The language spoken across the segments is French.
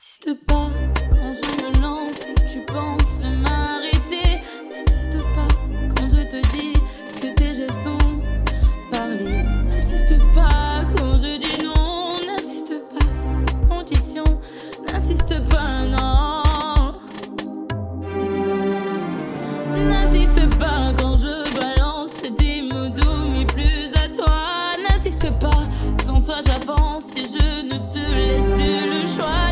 N'insiste pas quand je me lance et tu penses m'arrêter. N'insiste pas quand je te dis que tes gestes ont parlé. N'insiste pas quand je dis non. N'insiste pas sans condition. N'insiste pas, non. N'insiste pas quand je balance des mots doux, mais plus à toi. N'insiste pas, sans toi j'avance et je ne te laisse plus le choix.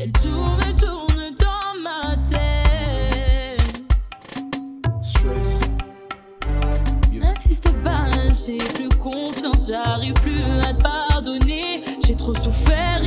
Elle tourne, tourne dans ma tête. Stress. N'insiste pas, j'ai plus confiance, j'arrive plus à te pardonner. J'ai trop souffert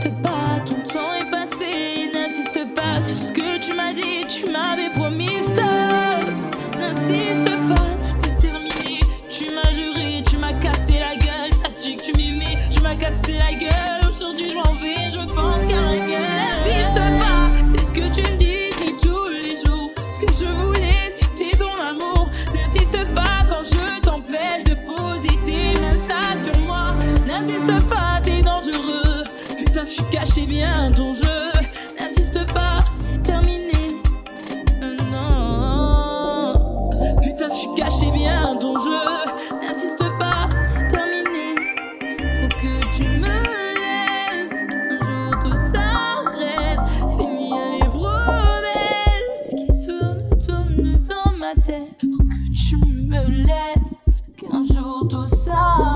N'insiste pas, ton temps est passé. N'insiste pas sur ce que tu m'as dit, tu m'avais promis stop. N'insiste pas, tout est terminé. Tu m'as juré, tu m'as cassé la gueule. T'as dit que tu m'aimais, tu m'as cassé la gueule. Aujourd'hui, je m'en vais, je pense qu'à ma. N'insiste pas, c'est ce que tu me dis si tous les jours. Ce que je voulais, c'était ton amour. N'insiste pas quand je t'empêche de poser tes mains sur moi. N'insiste pas, tu cachais bien ton jeu. N'insiste pas, c'est terminé. Euh, Non. Putain, tu cachais bien ton jeu. N'insiste pas, c'est terminé. Faut que tu me laisses. Un jour tout s'arrête. Finir les promesses qui tournent, tournent dans ma tête. Faut que tu me laisses. Qu'un jour tout s'arrête.